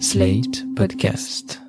Slate Podcast.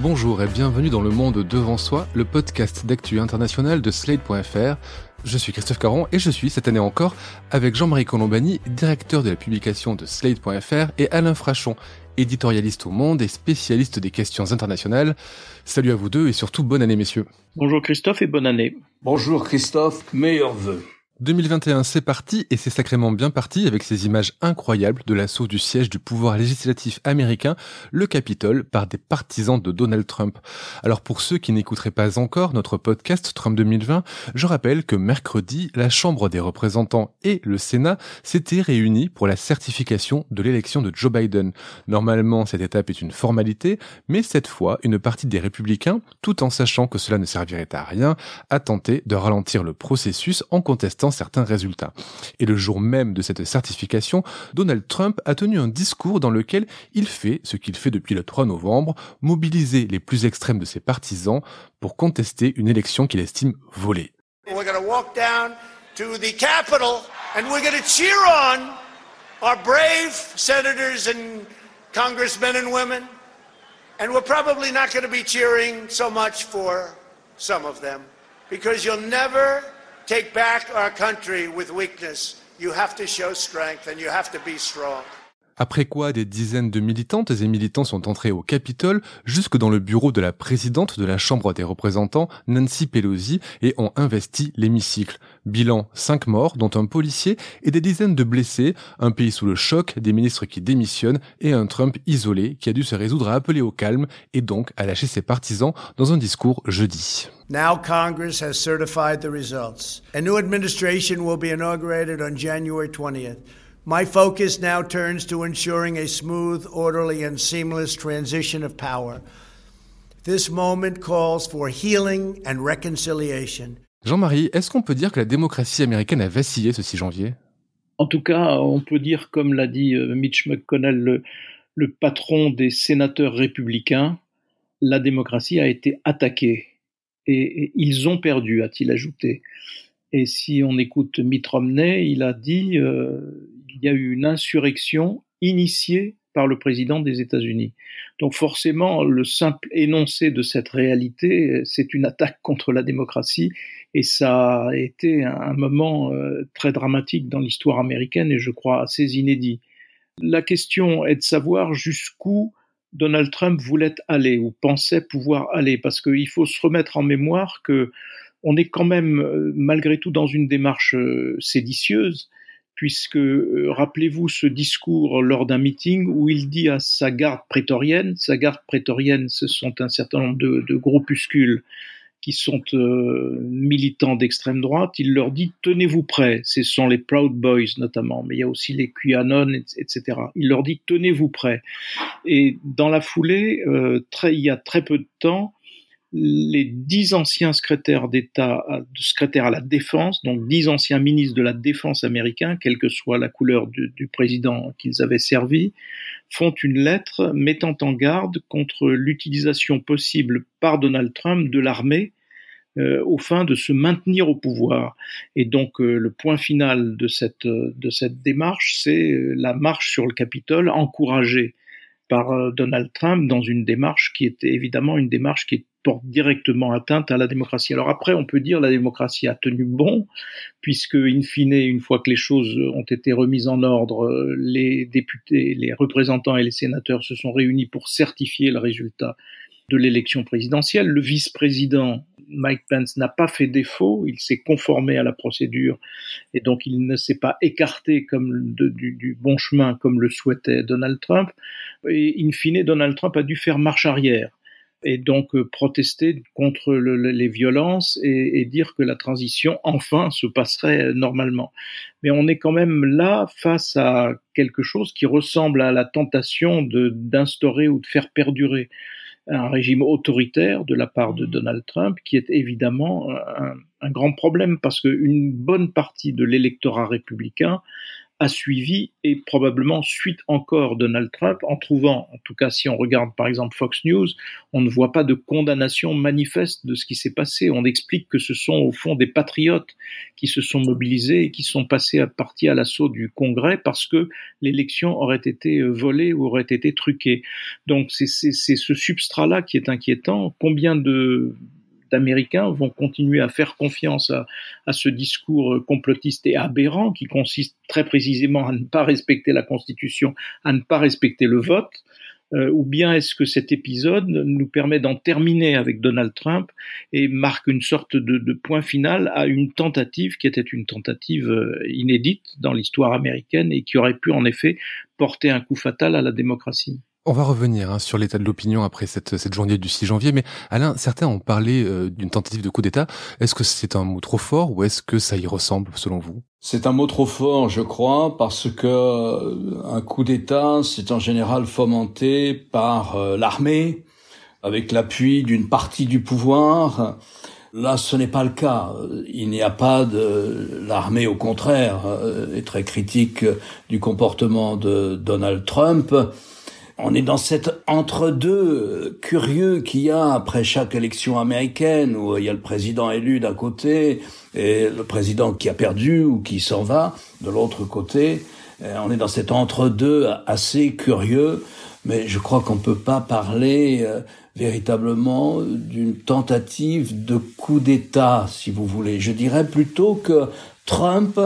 Bonjour et bienvenue dans Le Monde Devant Soi, le podcast d'actu international de Slate.fr. Je suis Christophe Caron et je suis cette année encore avec Jean-Marie Colombani, directeur de la publication de Slate.fr et Alain Frachon, éditorialiste au Monde et spécialiste des questions internationales. Salut à vous deux et surtout bonne année messieurs. Bonjour Christophe et bonne année. Bonjour Christophe, meilleurs vœux. 2021, c'est parti et c'est sacrément bien parti avec ces images incroyables de l'assaut du siège du pouvoir législatif américain, le Capitole, par des partisans de Donald Trump. Alors pour ceux qui n'écouteraient pas encore notre podcast Trump 2020, je rappelle que mercredi, la Chambre des représentants et le Sénat s'étaient réunis pour la certification de l'élection de Joe Biden. Normalement, cette étape est une formalité, mais cette fois, une partie des républicains, tout en sachant que cela ne servirait à rien, a tenté de ralentir le processus en contestant certains résultats. Et le jour même de cette certification, Donald Trump a tenu un discours dans lequel il fait ce qu'il fait depuis le 3 novembre, mobiliser les plus extrêmes de ses partisans pour contester une élection qu'il estime volée. We're to walk down to the Capitol and we're to cheer on our brave senators and congressmen and women. And we're probably not going to be cheering so much for some of them because you'll never take back our country with weakness. You have to show strength and you have to be strong. Après quoi, des dizaines de militantes et militants sont entrés au Capitole, jusque dans le bureau de la présidente de la Chambre des représentants, Nancy Pelosi, et ont investi l'hémicycle. Bilan, cinq morts, dont un policier, et des dizaines de blessés, un pays sous le choc, des ministres qui démissionnent, et un Trump isolé qui a dû se résoudre à appeler au calme, et donc à lâcher ses partisans dans un discours jeudi. Now Congress has certified the results. A new administration will be inaugurated on January 20th. My focus now turns to ensuring a smooth, orderly, and seamless transition of power. This moment calls for healing and reconciliation. Jean-Marie, est-ce qu'on peut dire que la démocratie américaine a vacillé ce 6 janvier? En tout cas, on peut dire, comme l'a dit euh, Mitch McConnell, le, le patron des sénateurs républicains, la démocratie a été attaquée. Et, et ils ont perdu, a-t-il ajouté. Et si on écoute Mitt Romney, il a dit euh, il y a eu une insurrection initiée par le président des États-Unis. Donc forcément, le simple énoncé de cette réalité, c'est une attaque contre la démocratie, et ça a été un moment euh, très dramatique dans l'histoire américaine, et je crois assez inédit. La question est de savoir jusqu'où Donald Trump voulait aller ou pensait pouvoir aller, parce qu'il faut se remettre en mémoire que on est quand même euh, malgré tout dans une démarche euh, séditieuse, puisque euh, rappelez-vous ce discours lors d'un meeting où il dit à sa garde prétorienne, sa garde prétorienne, ce sont un certain nombre de, groupuscules qui sont euh, militants d'extrême droite, il leur dit tenez-vous prêts, ce sont les Proud Boys notamment, mais il y a aussi les QAnon, etc. Il leur dit tenez-vous prêts. Et dans la foulée, euh, il y a très peu de temps, les dix anciens secrétaires d'État, secrétaires à la défense, donc dix anciens ministres de la défense américains, quelle que soit la couleur du, président qu'ils avaient servi, font une lettre mettant en garde contre l'utilisation possible par Donald Trump de l'armée euh, au fin de se maintenir au pouvoir. Et donc euh, le point final de cette, de cette démarche, c'est euh, la marche sur le Capitole encouragée par euh, Donald Trump dans une démarche qui est évidemment une démarche qui porte directement atteinte à la démocratie. Alors après, on peut dire la démocratie a tenu bon, puisque in fine, une fois que les choses ont été remises en ordre, les députés, les représentants et les sénateurs se sont réunis pour certifier le résultat de l'élection présidentielle. Le vice-président Mike Pence n'a pas fait défaut, il s'est conformé à la procédure et donc il ne s'est pas écarté du, du, bon chemin comme le souhaitait Donald Trump. Et in fine, Donald Trump a dû faire marche arrière et donc euh, protester contre le, les violences et, dire que la transition enfin se passerait normalement. Mais on est quand même là face à quelque chose qui ressemble à la tentation d'instaurer ou de faire perdurer un régime autoritaire de la part de Donald Trump, qui est évidemment un, un grand problème parce qu'une bonne partie de l'électorat républicain a suivi et probablement suite encore Donald Trump en trouvant, en tout cas si on regarde par exemple Fox News, on ne voit pas de condamnation manifeste de ce qui s'est passé. On explique que ce sont au fond des patriotes qui se sont mobilisés et qui sont passés à partie à l'assaut du Congrès parce que l'élection aurait été euh, volée ou aurait été truquée. Donc c'est ce substrat-là qui est inquiétant. Combien de Américains vont continuer à faire confiance à, ce discours complotiste et aberrant qui consiste très précisément à ne pas respecter la Constitution, à ne pas respecter le vote. Euh, ou bien est-ce que cet épisode nous permet d'en terminer avec Donald Trump et marque une sorte de, de, point final à une tentative qui était une tentative euh, inédite dans l'histoire américaine et qui aurait pu en effet porter un coup fatal à la démocratie? On va revenir hein, sur l'état de l'opinion après cette, journée du 6 janvier, mais Alain, certains ont parlé euh, d'une tentative de coup d'État. Est-ce que c'est un mot trop fort ou est-ce que ça y ressemble selon vous? C'est un mot trop fort, je crois, parce que euh, un coup d'État, c'est en général fomenté par euh, l'armée, avec l'appui d'une partie du pouvoir. Là, ce n'est pas le cas. Il n'y a pas de l'armée, au contraire, est très critique du comportement de Donald Trump on est dans cet entre-deux curieux qu'il y a après chaque élection américaine où il y a le président élu d'un côté et le président qui a perdu ou qui s'en va de l'autre côté. On est dans cet entre-deux assez curieux, mais je crois qu'on ne peut pas parler euh, véritablement d'une tentative de coup d'État, si vous voulez. Je dirais plutôt que Trump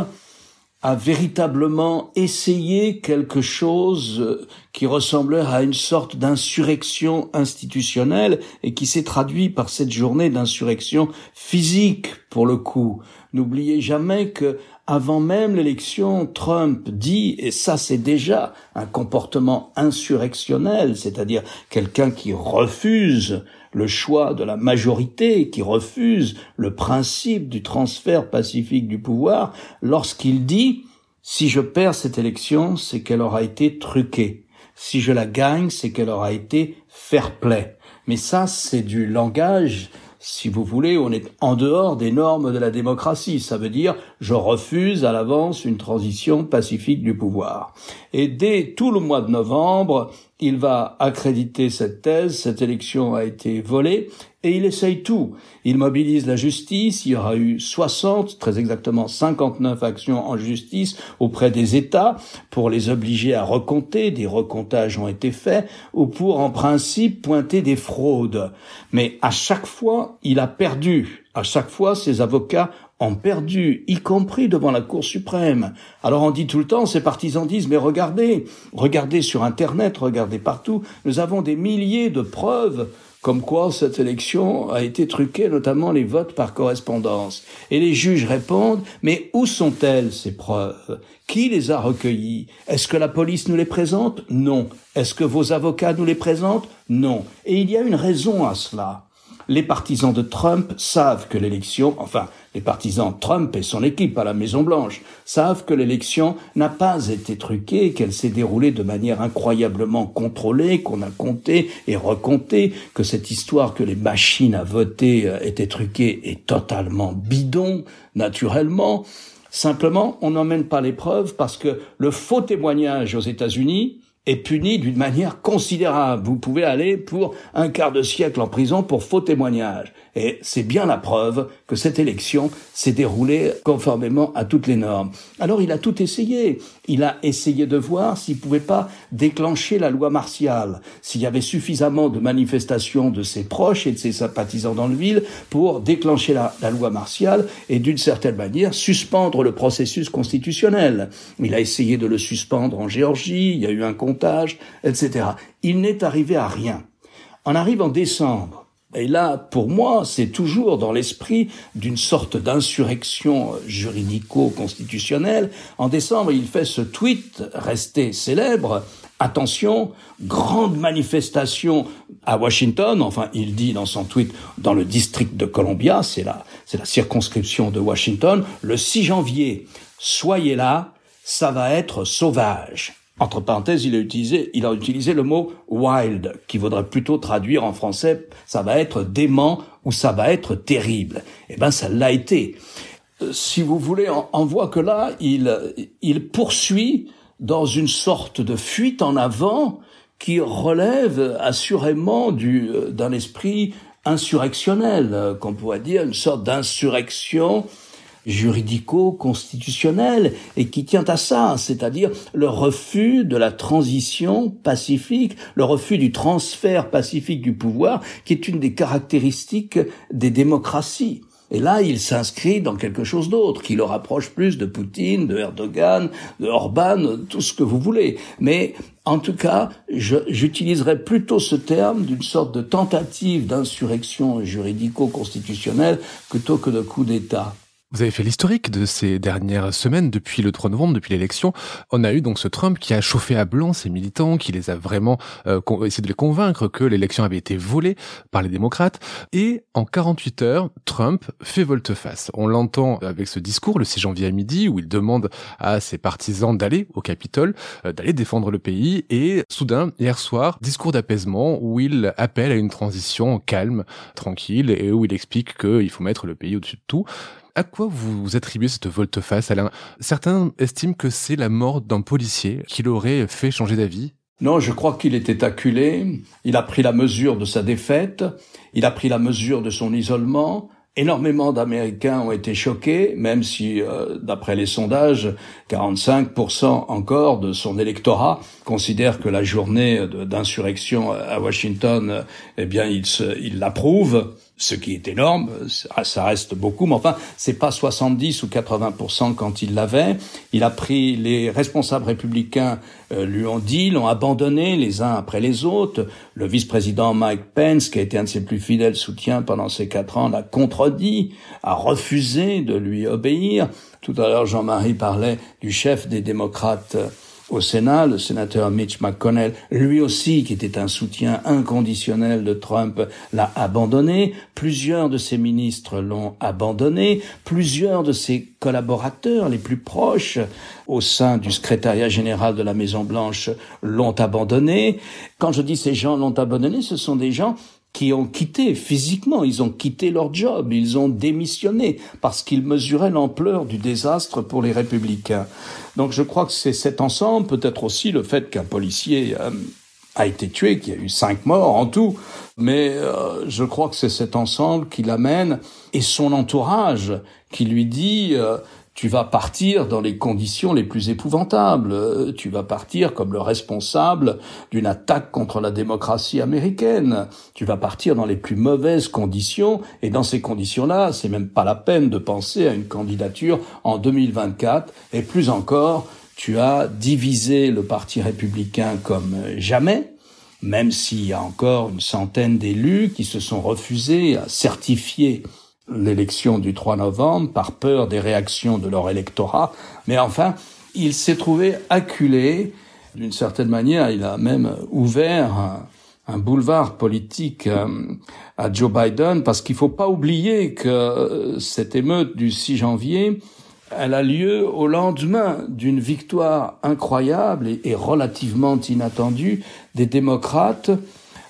a véritablement essayé quelque chose qui ressemblait à une sorte d'insurrection institutionnelle et qui s'est traduit par cette journée d'insurrection physique pour le coup. N'oubliez jamais que avant même l'élection, Trump dit, et ça c'est déjà un comportement insurrectionnel, c'est-à-dire quelqu'un qui refuse le choix de la majorité qui refuse le principe du transfert pacifique du pouvoir lorsqu'il dit si je perds cette élection, c'est qu'elle aura été truquée. Si je la gagne, c'est qu'elle aura été fair play. Mais ça, c'est du langage si vous voulez, on est en dehors des normes de la démocratie. Ça veut dire je refuse à l'avance une transition pacifique du pouvoir. Et dès tout le mois de novembre, il va accréditer cette thèse, cette élection a été volée, et il essaye tout. Il mobilise la justice, il y aura eu 60, très exactement 59 actions en justice auprès des États pour les obliger à recompter, des recomptages ont été faits, ou pour en principe pointer des fraudes. Mais à chaque fois, il a perdu. À chaque fois, ses avocats ont perdu, y compris devant la Cour suprême. Alors on dit tout le temps, ces partisans disent, mais regardez, regardez sur Internet, regardez partout, nous avons des milliers de preuves comme quoi cette élection a été truquée, notamment les votes par correspondance. Et les juges répondent, mais où sont-elles ces preuves? Qui les a recueillies? Est-ce que la police nous les présente? Non. Est-ce que vos avocats nous les présentent? Non. Et il y a une raison à cela les partisans de Trump savent que l'élection, enfin, les partisans Trump et son équipe à la Maison Blanche savent que l'élection n'a pas été truquée, qu'elle s'est déroulée de manière incroyablement contrôlée, qu'on a compté et recompté, que cette histoire que les machines à voter euh, étaient truquées est totalement bidon, naturellement. Simplement, on n'emmène pas les preuves parce que le faux témoignage aux États-Unis, est puni d'une manière considérable. Vous pouvez aller pour un quart de siècle en prison pour faux témoignage. Et c'est bien la preuve que cette élection s'est déroulée conformément à toutes les normes. Alors il a tout essayé. Il a essayé de voir s'il pouvait pas déclencher la loi martiale, s'il y avait suffisamment de manifestations de ses proches et de ses sympathisants dans le ville pour déclencher la, loi martiale et d'une certaine manière suspendre le processus constitutionnel. Il a essayé de le suspendre en Géorgie, il y a eu un etc. Il n'est arrivé à rien. On arrive en décembre. Et là, pour moi, c'est toujours dans l'esprit d'une sorte d'insurrection juridico-constitutionnelle. En décembre, il fait ce tweet resté célèbre. Attention, grande manifestation à Washington. Enfin, il dit dans son tweet dans le district de Columbia, c'est la circonscription de Washington, le 6 janvier. Soyez là, ça va être sauvage. Entre parenthèses, il a utilisé, il a utilisé le mot wild, qui vaudrait plutôt traduire en français, ça va être dément ou ça va être terrible. Eh ben, ça l'a été. si vous voulez, on, voit que là, il, il poursuit dans une sorte de fuite en avant qui relève assurément du, d'un esprit insurrectionnel, qu'on pourrait dire une sorte d'insurrection juridico-constitutionnel et qui tient à ça, c'est-à-dire le refus de la transition pacifique, le refus du transfert pacifique du pouvoir, qui est une des caractéristiques des démocraties. Et là, il s'inscrit dans quelque chose d'autre, qui le rapproche plus de Poutine, de Erdogan, de Orban, tout ce que vous voulez. Mais en tout cas, j'utiliserais plutôt ce terme d'une sorte de tentative d'insurrection juridico-constitutionnelle plutôt que de coup d'État. Vous avez fait l'historique de ces dernières semaines, depuis le 3 novembre, depuis l'élection. On a eu donc ce Trump qui a chauffé à blanc ses militants, qui les a vraiment euh, essayé de les convaincre que l'élection avait été volée par les démocrates. Et en 48 heures, Trump fait volte-face. On l'entend avec ce discours le 6 janvier à midi où il demande à ses partisans d'aller au Capitole, euh, d'aller défendre le pays. Et soudain, hier soir, discours d'apaisement où il appelle à une transition calme, tranquille, et où il explique qu'il faut mettre le pays au-dessus de tout. À quoi vous attribuez cette volte-face, Alain? Certains estiment que c'est la mort d'un policier qui l'aurait fait changer d'avis. Non, je crois qu'il était acculé. Il a pris la mesure de sa défaite. Il a pris la mesure de son isolement. Énormément d'Américains ont été choqués, même si, euh, d'après les sondages, 45% encore de son électorat considèrent que la journée d'insurrection à Washington, eh bien, il l'approuve ce qui est énorme, ça reste beaucoup, mais enfin, c'est pas 70 ou 80% quand il l'avait. Il a pris les responsables républicains euh, lui ont dit, l'ont abandonné les uns après les autres. Le vice-président Mike Pence, qui a été un de ses plus fidèles soutiens pendant ces quatre ans, l'a contredit, a refusé de lui obéir. Tout à l'heure, Jean-Marie parlait du chef des démocrates au Sénat, le sénateur Mitch McConnell, lui aussi, qui était un soutien inconditionnel de Trump, l'a abandonné. Plusieurs de ses ministres l'ont abandonné. Plusieurs de ses collaborateurs les plus proches au sein du secrétariat général de la Maison Blanche l'ont abandonné. Quand je dis ces gens l'ont abandonné, ce sont des gens qui ont quitté physiquement, ils ont quitté leur job, ils ont démissionné parce qu'ils mesuraient l'ampleur du désastre pour les républicains. Donc je crois que c'est cet ensemble, peut-être aussi le fait qu'un policier euh, a été tué, qu'il y a eu cinq morts en tout, mais euh, je crois que c'est cet ensemble qui l'amène et son entourage qui lui dit euh, tu vas partir dans les conditions les plus épouvantables. Euh, tu vas partir comme le responsable d'une attaque contre la démocratie américaine. Tu vas partir dans les plus mauvaises conditions. Et dans ces conditions-là, c'est même pas la peine de penser à une candidature en 2024. Et plus encore, tu as divisé le Parti républicain comme jamais même s'il y a encore une centaine d'élus qui se sont refusés à certifier l'élection du 3 novembre par peur des réactions de leur électorat. Mais enfin, il s'est trouvé acculé. D'une certaine manière, il a même ouvert un, boulevard politique euh, à Joe Biden parce qu'il faut pas oublier que cette émeute du 6 janvier, elle a lieu au lendemain d'une victoire incroyable et relativement inattendue des démocrates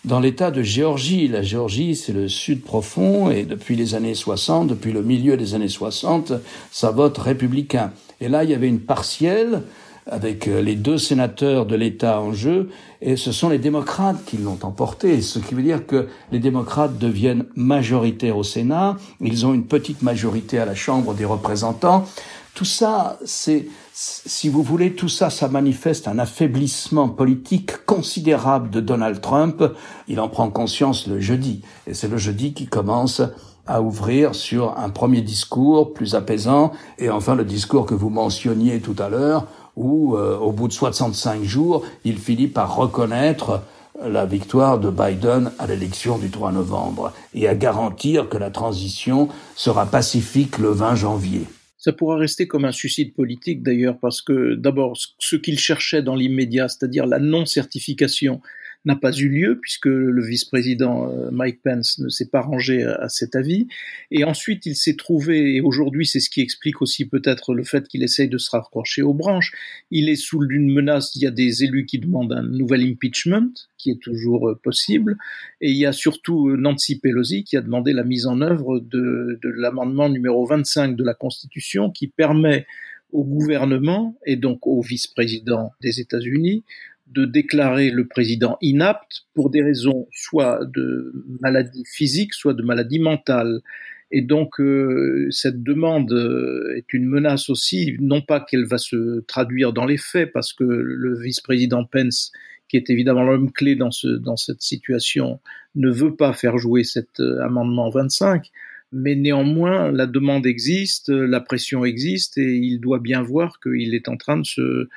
dans l'État de Géorgie. La Géorgie, c'est le sud profond et depuis les années 60, depuis le milieu des années 60, ça vote républicain. Et là, il y avait une partielle avec euh, les deux sénateurs de l'État en jeu, et ce sont les démocrates qui l'ont emporté, ce qui veut dire que les démocrates deviennent majoritaires au Sénat, ils ont une petite majorité à la Chambre des représentants. Tout ça, c'est si vous voulez, tout ça, ça manifeste un affaiblissement politique considérable de Donald Trump. Il en prend conscience le jeudi. Et c'est le jeudi qui commence à ouvrir sur un premier discours plus apaisant et enfin le discours que vous mentionniez tout à l'heure où euh, au bout de 65 jours, il finit par reconnaître la victoire de Biden à l'élection du 3 novembre et à garantir que la transition sera pacifique le 20 janvier. Ça pourra rester comme un suicide politique d'ailleurs, parce que d'abord, ce qu'il cherchait dans l'immédiat, c'est-à-dire la non-certification n'a pas eu lieu puisque le vice-président euh, Mike Pence ne s'est pas rangé à cet avis. Et ensuite, il s'est trouvé, et aujourd'hui c'est ce qui explique aussi peut-être le fait qu'il essaye de se raccrocher aux branches, il est sous une menace, il y a des élus qui demandent un nouvel impeachment, qui est toujours euh, possible, et il y a surtout Nancy Pelosi qui a demandé la mise en œuvre de, de l'amendement numéro 25 de la Constitution qui permet au gouvernement et donc au vice-président des États-Unis de déclarer le président inapte pour des raisons soit de maladie physique, soit de maladie mentale. Et donc euh, cette demande euh, est une menace aussi, non pas qu'elle va se traduire dans les faits, parce que le vice-président Pence, qui est évidemment l'homme clé dans, ce, dans cette situation, ne veut pas faire jouer cet euh, amendement 25, mais néanmoins la demande existe, la pression existe, et il doit bien voir qu'il est en train de se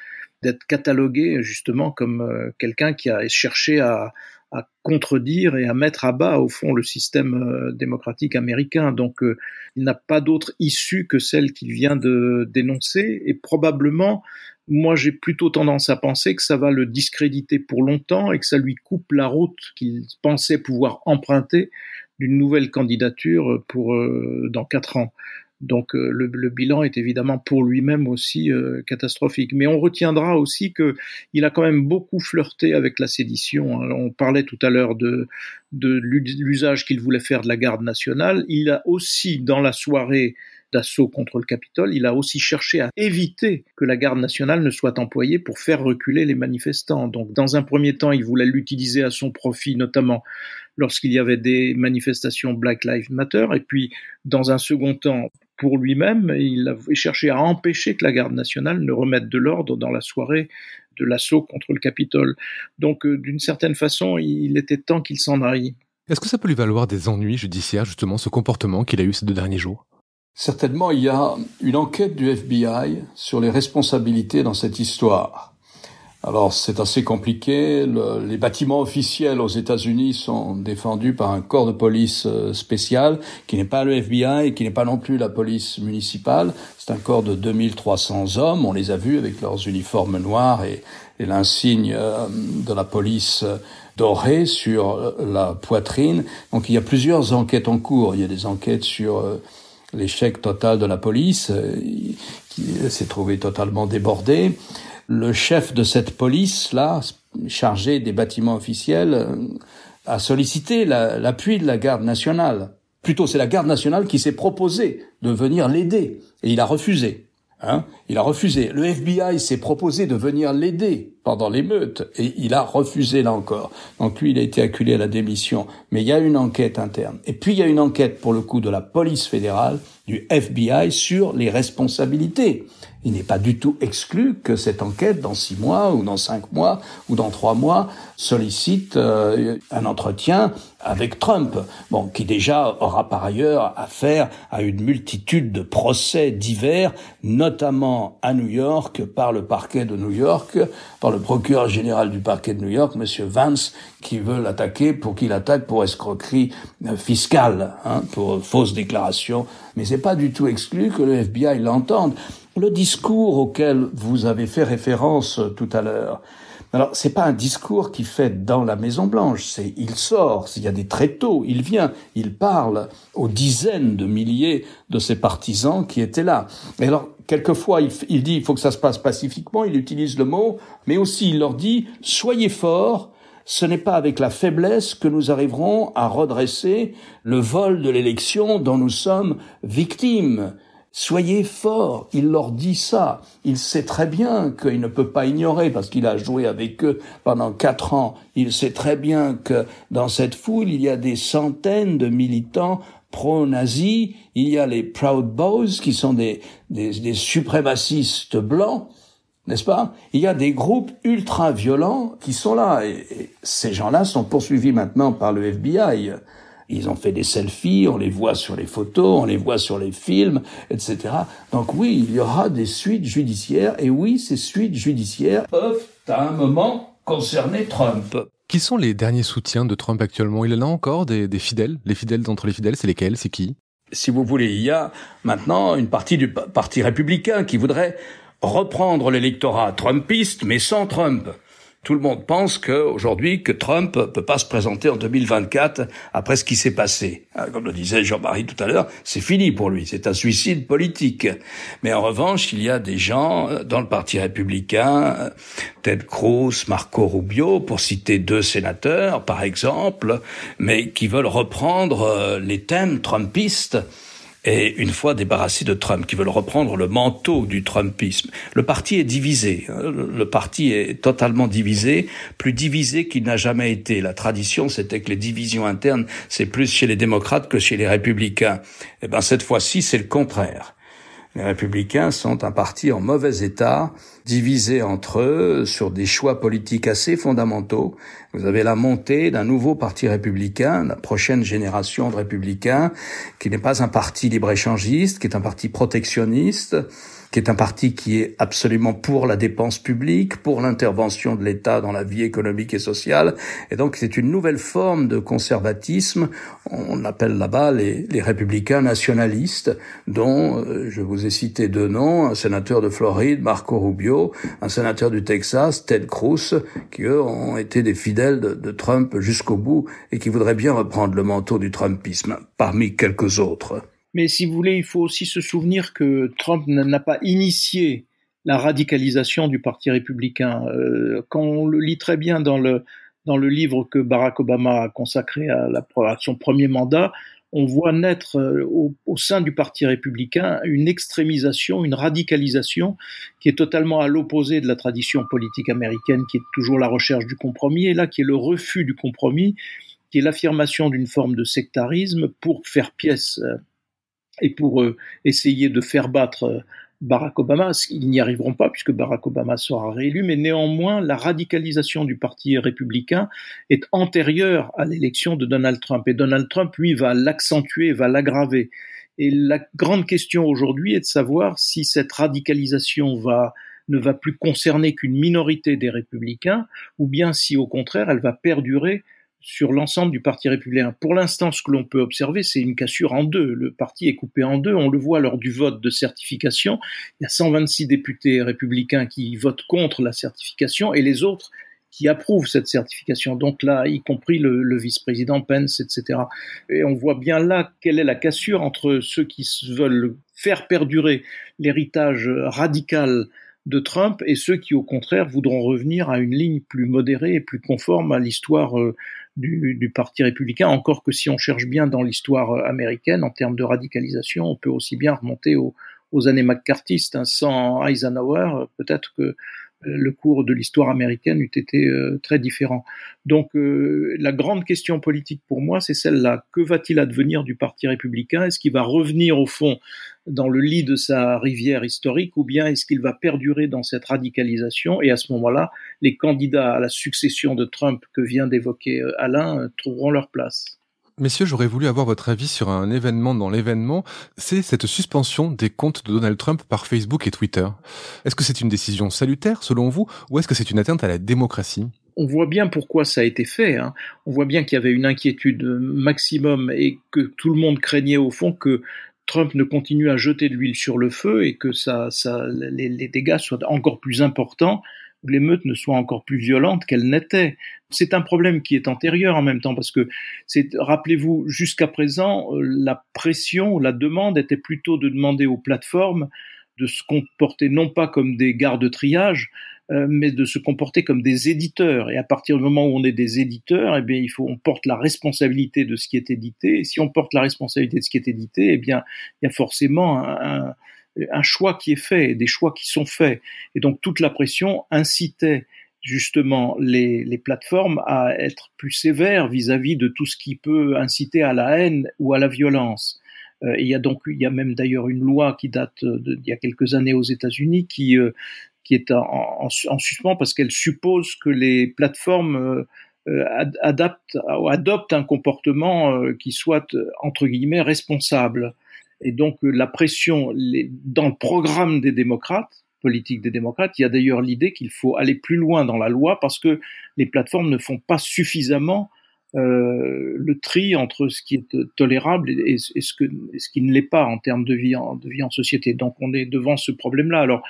d'être catalogué justement comme euh, quelqu'un qui a cherché à, à, contredire et à mettre à bas au fond le système euh, démocratique américain. Donc euh, il n'a pas d'autre issue que celle qu'il vient de dénoncer et probablement moi j'ai plutôt tendance à penser que ça va le discréditer pour longtemps et que ça lui coupe la route qu'il pensait pouvoir emprunter d'une nouvelle candidature pour dans quatre ans. Donc euh, le, bilan est évidemment pour lui-même aussi euh, catastrophique. Mais on retiendra aussi que il a quand même beaucoup flirté avec la sédition. Hein. On parlait tout à l'heure de, de l'usage qu'il voulait faire de la garde nationale. Il a aussi dans la soirée d'assaut contre le Capitole, il a aussi cherché à éviter que la garde nationale ne soit employée pour faire reculer les manifestants. Donc, dans un premier temps, il voulait l'utiliser à son profit, notamment lorsqu'il y avait des manifestations Black Lives Matter, et puis, dans un second temps, pour lui-même, il a cherché à empêcher que la garde nationale ne remette de l'ordre dans la soirée de l'assaut contre le Capitole. Donc, euh, d'une certaine façon, il était temps qu'il s'en aille. Est-ce que ça peut lui valoir des ennuis judiciaires, justement, ce comportement qu'il a eu ces deux derniers jours? Certainement, il y a une enquête du FBI sur les responsabilités dans cette histoire. Alors c'est assez compliqué. les bâtiments officiels aux États-Unis sont défendus par un corps de police euh, spécial qui n'est pas le FBI et qui n'est pas non plus la police municipale. C'est un corps de 2300 hommes. On les a vus avec leurs uniformes noirs et, et l'insigne euh, de la police euh, dorée sur la poitrine. Donc il y a plusieurs enquêtes en cours. Il y a des enquêtes sur l'échec total de la police qui s'est trouvé totalement débordé le chef de cette police-là, chargé des bâtiments officiels, euh, a sollicité l'appui de la garde nationale. Plutôt, c'est la garde nationale qui s'est proposé de venir l'aider, et il a refusé. Hein il a refusé. Le FBI s'est proposé de venir l'aider pendant l'émeute et il a refusé là encore. Donc lui, il a été acculé à la démission. Mais il y a une enquête interne. Et puis il y a une enquête pour le coup de la police fédérale, du FBI sur les responsabilités il n'est pas du tout exclu que cette enquête, dans six mois ou dans cinq mois ou dans trois mois, sollicite euh, un entretien avec Trump, bon, qui déjà aura par ailleurs affaire à une multitude de procès divers, notamment à New York par le parquet de New York, par le procureur général du parquet de New York, Monsieur Vance, qui veut l'attaquer pour qu'il attaque pour escroquerie euh, fiscale, hein, pour fausse déclaration. Mais c'est pas du tout exclu que le FBI l'entende. Le discours auquel vous avez fait référence euh, tout à l'heure, alors c'est pas un discours qui fait dans la Maison Blanche, c'est il sort, il y a des tréteaux, il vient, il parle aux dizaines de milliers de ses partisans qui étaient là. Et alors quelquefois il, il dit il faut que ça se passe pacifiquement, il utilise le mot, mais aussi il leur dit soyez forts, ce n'est pas avec la faiblesse que nous arriverons à redresser le vol de l'élection dont nous sommes victimes. Soyez forts, il leur dit ça. Il sait très bien qu'il ne peut pas ignorer, parce qu'il a joué avec eux pendant quatre ans, il sait très bien que dans cette foule, il y a des centaines de militants pro-nazis, il y a les Proud Boys, qui sont des, des, suprémacistes blancs, n'est-ce pas? Il y a des groupes ultra-violents qui sont là, et ces gens-là sont poursuivis maintenant par le FBI. Ils ont fait des selfies, on les voit sur les photos, on les voit sur les films, etc. Donc oui, il y aura des suites judiciaires, et oui, ces suites judiciaires peuvent à un moment concerner Trump. Qui sont les derniers soutiens de Trump actuellement? Il en a encore des, fidèles? Les fidèles d'entre les fidèles, c'est lesquels? C'est qui? Si vous voulez, il y a maintenant une partie du parti républicain qui voudrait reprendre l'électorat trumpiste, mais sans Trump. Tout le monde pense qu'aujourd'hui, que Trump peut pas se présenter en 2024 après ce qui s'est passé. Hein, comme le disait Jean-Marie tout à l'heure, c'est fini pour lui. C'est un suicide politique. Mais en revanche, il y a des gens euh, dans le Parti républicain, euh, Ted Cruz, Marco Rubio, pour citer deux sénateurs, par exemple, mais qui veulent reprendre euh, les thèmes trumpistes et une fois débarrassés de Trump, qui veulent reprendre le manteau du Trumpisme. Le parti est divisé. Hein. Le parti est totalement divisé, plus divisé qu'il n'a jamais été. La tradition, c'était que les divisions internes, c'est plus chez les démocrates que chez les républicains. Eh ben, cette fois-ci, c'est le contraire. Les républicains sont un parti en mauvais état, divisé entre eux sur des choix politiques assez fondamentaux. Vous avez la montée d'un nouveau parti républicain, la prochaine génération de républicains, qui n'est pas un parti libre-échangiste, qui est un parti protectionniste, qui est un parti qui est absolument pour la dépense publique, pour l'intervention de l'État dans la vie économique et sociale. Et donc c'est une nouvelle forme de conservatisme. On appelle là-bas les, les, républicains nationalistes, dont euh, je vous ai cité deux noms, un sénateur de Floride, Marco Rubio, un sénateur du Texas, Ted Cruz, qui eux ont été des fidèles de, de Trump jusqu'au bout et qui voudraient bien reprendre le manteau du Trumpisme, parmi quelques autres. Mais si vous voulez, il faut aussi se souvenir que Trump n'a pas initié la radicalisation du Parti républicain. Euh, quand on le lit très bien dans le, dans le livre que Barack Obama a consacré à, son premier mandat, on voit naître euh, au, au, sein du Parti républicain une extrémisation, une radicalisation qui est totalement à l'opposé de la tradition politique américaine, qui est toujours la recherche du compromis, et là qui est le refus du compromis, qui est l'affirmation d'une forme de sectarisme pour faire pièce euh, et pour euh, essayer de faire battre euh, Barack Obama. Ils n'y arriveront pas puisque Barack Obama sera réélu, mais néanmoins, la radicalisation du Parti républicain est antérieure à l'élection de Donald Trump. Et Donald Trump, lui, va l'accentuer, va l'aggraver. Et la grande question aujourd'hui est de savoir si cette radicalisation va ne va plus concerner qu'une minorité des républicains, ou bien si au contraire elle va perdurer sur l'ensemble du Parti républicain. Pour l'instant, ce que l'on peut observer, c'est une cassure en deux. Le parti est coupé en deux. On le voit lors du vote de certification. Il y a 126 députés républicains qui votent contre la certification et les autres qui approuvent cette certification. Donc là, y compris le, vice-président Pence, etc. Et on voit bien là quelle est la cassure entre ceux qui veulent faire perdurer l'héritage radical de Trump et ceux qui, au contraire, voudront revenir à une ligne plus modérée et plus conforme à l'histoire euh, du, Parti républicain, encore que si on cherche bien dans l'histoire euh, américaine, en termes de radicalisation, on peut aussi bien remonter aux, années McCarthyistes. Hein. Sans Eisenhower, peut-être que le cours de l'histoire américaine eût été euh, très différent. Donc euh, la grande question politique pour moi, c'est celle-là. Que va-t-il advenir du Parti républicain? Est-ce qu'il va revenir au fond dans le lit de sa rivière historique ou bien est-ce qu'il va perdurer dans cette radicalisation Et à ce moment-là, les candidats à la succession de Trump que vient d'évoquer euh, Alain trouveront leur place? Messieurs, j'aurais voulu avoir votre avis sur un événement dans l'événement, c'est cette suspension des comptes de Donald Trump par Facebook et Twitter. Est-ce que c'est une décision salutaire selon vous ou est-ce que c'est une atteinte à la démocratie? On voit bien pourquoi ça a été fait. Hein. On voit bien qu'il y avait une inquiétude maximum et que tout le monde craignait au fond que Trump ne continue à jeter de l'huile sur le feu et que les, dégâts soient encore plus importants l'émeute ne soit encore plus violente qu'elle n'était. C'est un problème qui est antérieur en même temps parce que rappelez-vous, jusqu'à présent, euh, la pression, la demande était plutôt de demander aux plateformes de se comporter non pas comme des gardes de triage, mais de se comporter comme des éditeurs. Et à partir du moment où on est des éditeurs, eh bien, il faut, on porte la responsabilité de ce qui est édité. Et si on porte la responsabilité de ce qui est édité, eh bien, il y a forcément un un choix qui est fait, des choix qui sont faits. Et donc toute la pression incitait justement les, les plateformes à être plus sévères vis-à-vis de tout ce qui peut inciter à la haine ou à la violence. Euh, il y a donc, il y a même d'ailleurs une loi qui date d'il y a quelques années aux États-Unis qui euh, qui est en, en, suspens parce qu'elle suppose que les plateformes euh, adaptent, adoptent un comportement qui soit entre guillemets responsable. Et donc euh, la pression dans le programme des démocrates, politique des démocrates, il y a d'ailleurs l'idée qu'il faut aller plus loin dans la loi parce que les plateformes ne font pas suffisamment euh, le tri entre ce qui est tolérable et, ce, que, ce qui ne l'est pas en termes de vie en, de vie en société. Donc on est devant ce problème-là. Alors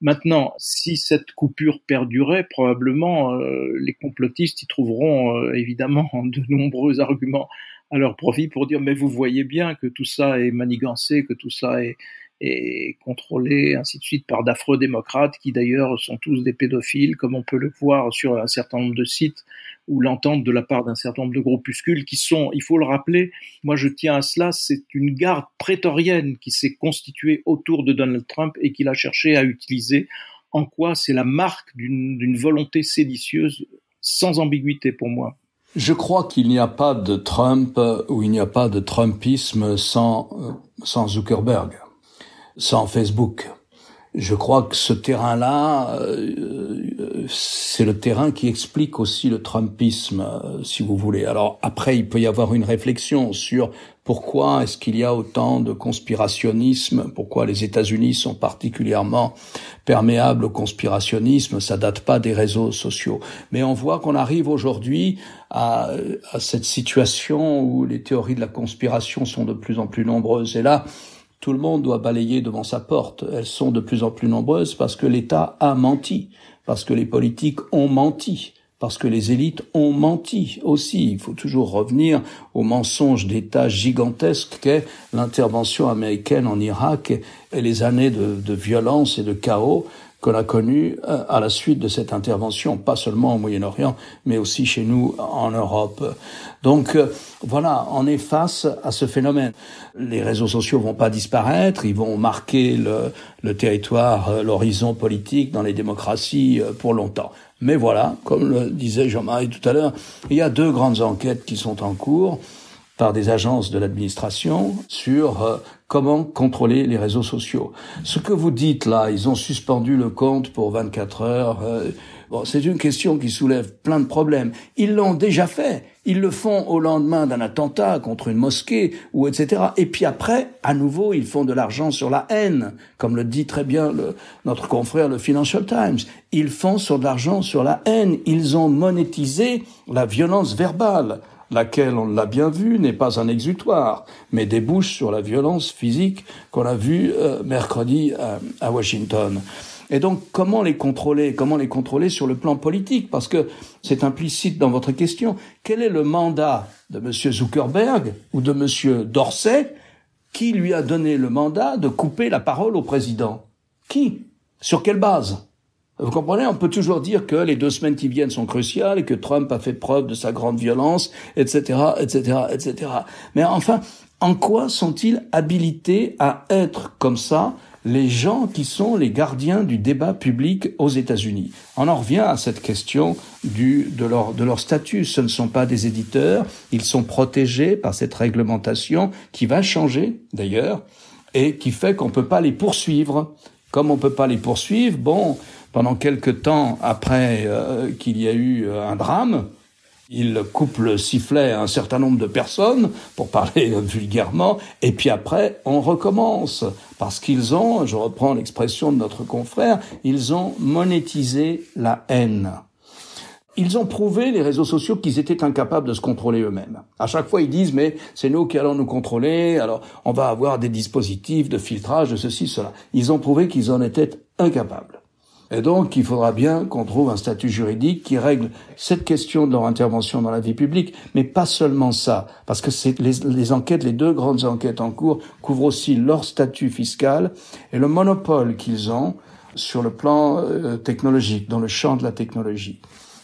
Maintenant, si cette coupure perdurait, probablement les complotistes y trouveront évidemment de nombreux arguments à leur profit pour dire mais vous voyez bien que tout ça est manigancé, que tout ça est, et contrôlés, ainsi de suite, par d'affreux démocrates qui d'ailleurs sont tous des pédophiles, comme on peut le voir sur un certain nombre de sites ou l'entente de la part d'un certain nombre de groupuscules qui sont, il faut le rappeler, moi je tiens à cela, c'est une garde prétorienne qui s'est constituée autour de Donald Trump et qu'il a cherché à utiliser, en quoi c'est la marque d'une volonté séditieuse sans ambiguïté pour moi. Je crois qu'il n'y a pas de Trump ou il n'y a pas de Trumpisme sans, euh, sans Zuckerberg sans Facebook. Je crois que ce terrain-là, euh, c'est le terrain qui explique aussi le Trumpisme, euh, si vous voulez. Alors après, il peut y avoir une réflexion sur pourquoi est-ce qu'il y a autant de conspirationnisme, pourquoi les États-Unis sont particulièrement perméables au conspirationnisme, ça date pas des réseaux sociaux. Mais on voit qu'on arrive aujourd'hui à, à cette situation où les théories de la conspiration sont de plus en plus nombreuses. Et là, tout le monde doit balayer devant sa porte. Elles sont de plus en plus nombreuses parce que l'État a menti, parce que les politiques ont menti, parce que les élites ont menti aussi. Il faut toujours revenir au mensonge d'État gigantesque qu'est l'intervention américaine en Irak et les années de, de violence et de chaos qu'on a connu euh, à la suite de cette intervention, pas seulement au Moyen-Orient, mais aussi chez nous en Europe. Donc euh, voilà, on est face à ce phénomène. Les réseaux sociaux vont pas disparaître, ils vont marquer le, le territoire, euh, l'horizon politique dans les démocraties pour longtemps. Mais voilà, comme le disait Jean-Marie tout à l'heure, il y a deux grandes enquêtes qui sont en cours par des agences de l'administration sur euh, comment contrôler les réseaux sociaux. Ce que vous dites là, ils ont suspendu le compte pour 24 heures. Euh, bon, c'est une question qui soulève plein de problèmes. Ils l'ont déjà fait. Ils le font au lendemain d'un attentat contre une mosquée ou etc. Et puis après, à nouveau, ils font de l'argent sur la haine, comme le dit très bien le, notre confrère le Financial Times. Ils font sur de l'argent sur la haine. Ils ont monétisé la violence verbale laquelle, on l'a bien vu, n'est pas un exutoire, mais débouche sur la violence physique qu'on a vue euh, mercredi euh, à, Washington. Et donc, comment les contrôler Comment les contrôler sur le plan politique? Parce que c'est implicite dans votre question. Quel est le mandat de M. Zuckerberg ou de M. Dorsey qui lui a donné le mandat de couper la parole au président? Qui? Sur quelle base? Vous comprenez, on peut toujours dire que les deux semaines qui viennent sont cruciales et que Trump a fait preuve de sa grande violence, etc., etc., etc. Mais enfin, en quoi sont-ils habilités à être comme ça les gens qui sont les gardiens du débat public aux États-Unis? On en revient à cette question du, de, leur, de leur statut. Ce ne sont pas des éditeurs, ils sont protégés par cette réglementation qui va changer d'ailleurs et qui fait qu'on ne peut pas les poursuivre. Comme on ne peut pas les poursuivre, bon, pendant quelque temps après euh, qu'il y a eu euh, un drame, il coupe le sifflet à un certain nombre de personnes, pour parler vulgairement, et puis après, on recommence. Parce qu'ils ont, je reprends l'expression de notre confrère, ils ont monétisé la haine. Ils ont prouvé, les réseaux sociaux, qu'ils étaient incapables de se contrôler eux-mêmes. À chaque fois, ils disent, mais c'est nous qui allons nous contrôler, alors on va avoir des dispositifs de filtrage, de ceci, cela. Ils ont prouvé qu'ils en étaient incapables. Et donc, il faudra bien qu'on trouve un statut juridique qui règle cette question de leur intervention dans la vie publique, mais pas seulement ça, parce que c'est les, enquêtes, les deux grandes enquêtes en cours couvrent aussi leur statut fiscal et le monopole qu'ils ont sur le plan euh, technologique, dans le champ de la technologie.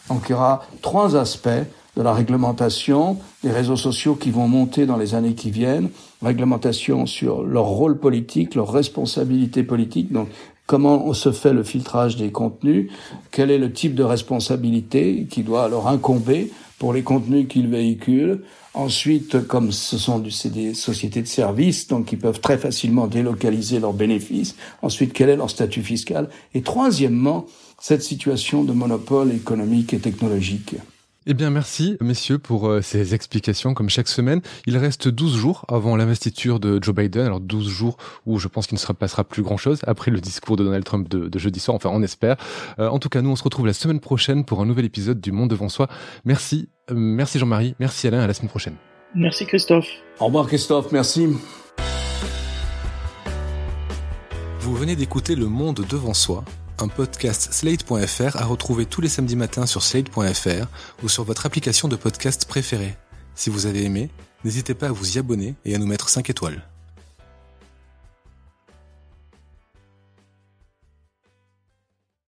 Donc, il y aura trois aspects de la réglementation des réseaux sociaux qui vont monter dans les années qui viennent, réglementation sur leur rôle politique, leur responsabilité politique, donc comment se fait le filtrage des contenus, quel est le type de responsabilité qui doit leur incomber pour les contenus qu'ils véhiculent? Ensuite, comme ce sont des sociétés de services, donc ils peuvent très facilement délocaliser leurs bénéfices. Ensuite, quel est leur statut fiscal? Et troisièmement, cette situation de monopole économique et technologique. Eh bien, merci, messieurs, pour euh, ces explications, comme chaque semaine. Il reste 12 jours avant l'investiture de Joe Biden. Alors, 12 jours où je pense qu'il ne se passera plus grand-chose après le discours de Donald Trump de, jeudi soir. Enfin, on espère. Euh, en tout cas, nous, on se retrouve la semaine prochaine pour un nouvel épisode du Monde devant soi. Merci. Euh, merci Jean-Marie. Merci Alain. À la semaine prochaine. Merci Christophe. Au revoir Christophe. Merci. Vous venez d'écouter Le Monde devant soi un podcast slate.fr à retrouver tous les samedis matins sur slate.fr ou sur votre application de podcast préférée. Si vous avez aimé, n'hésitez pas à vous y abonner et à nous mettre 5 étoiles.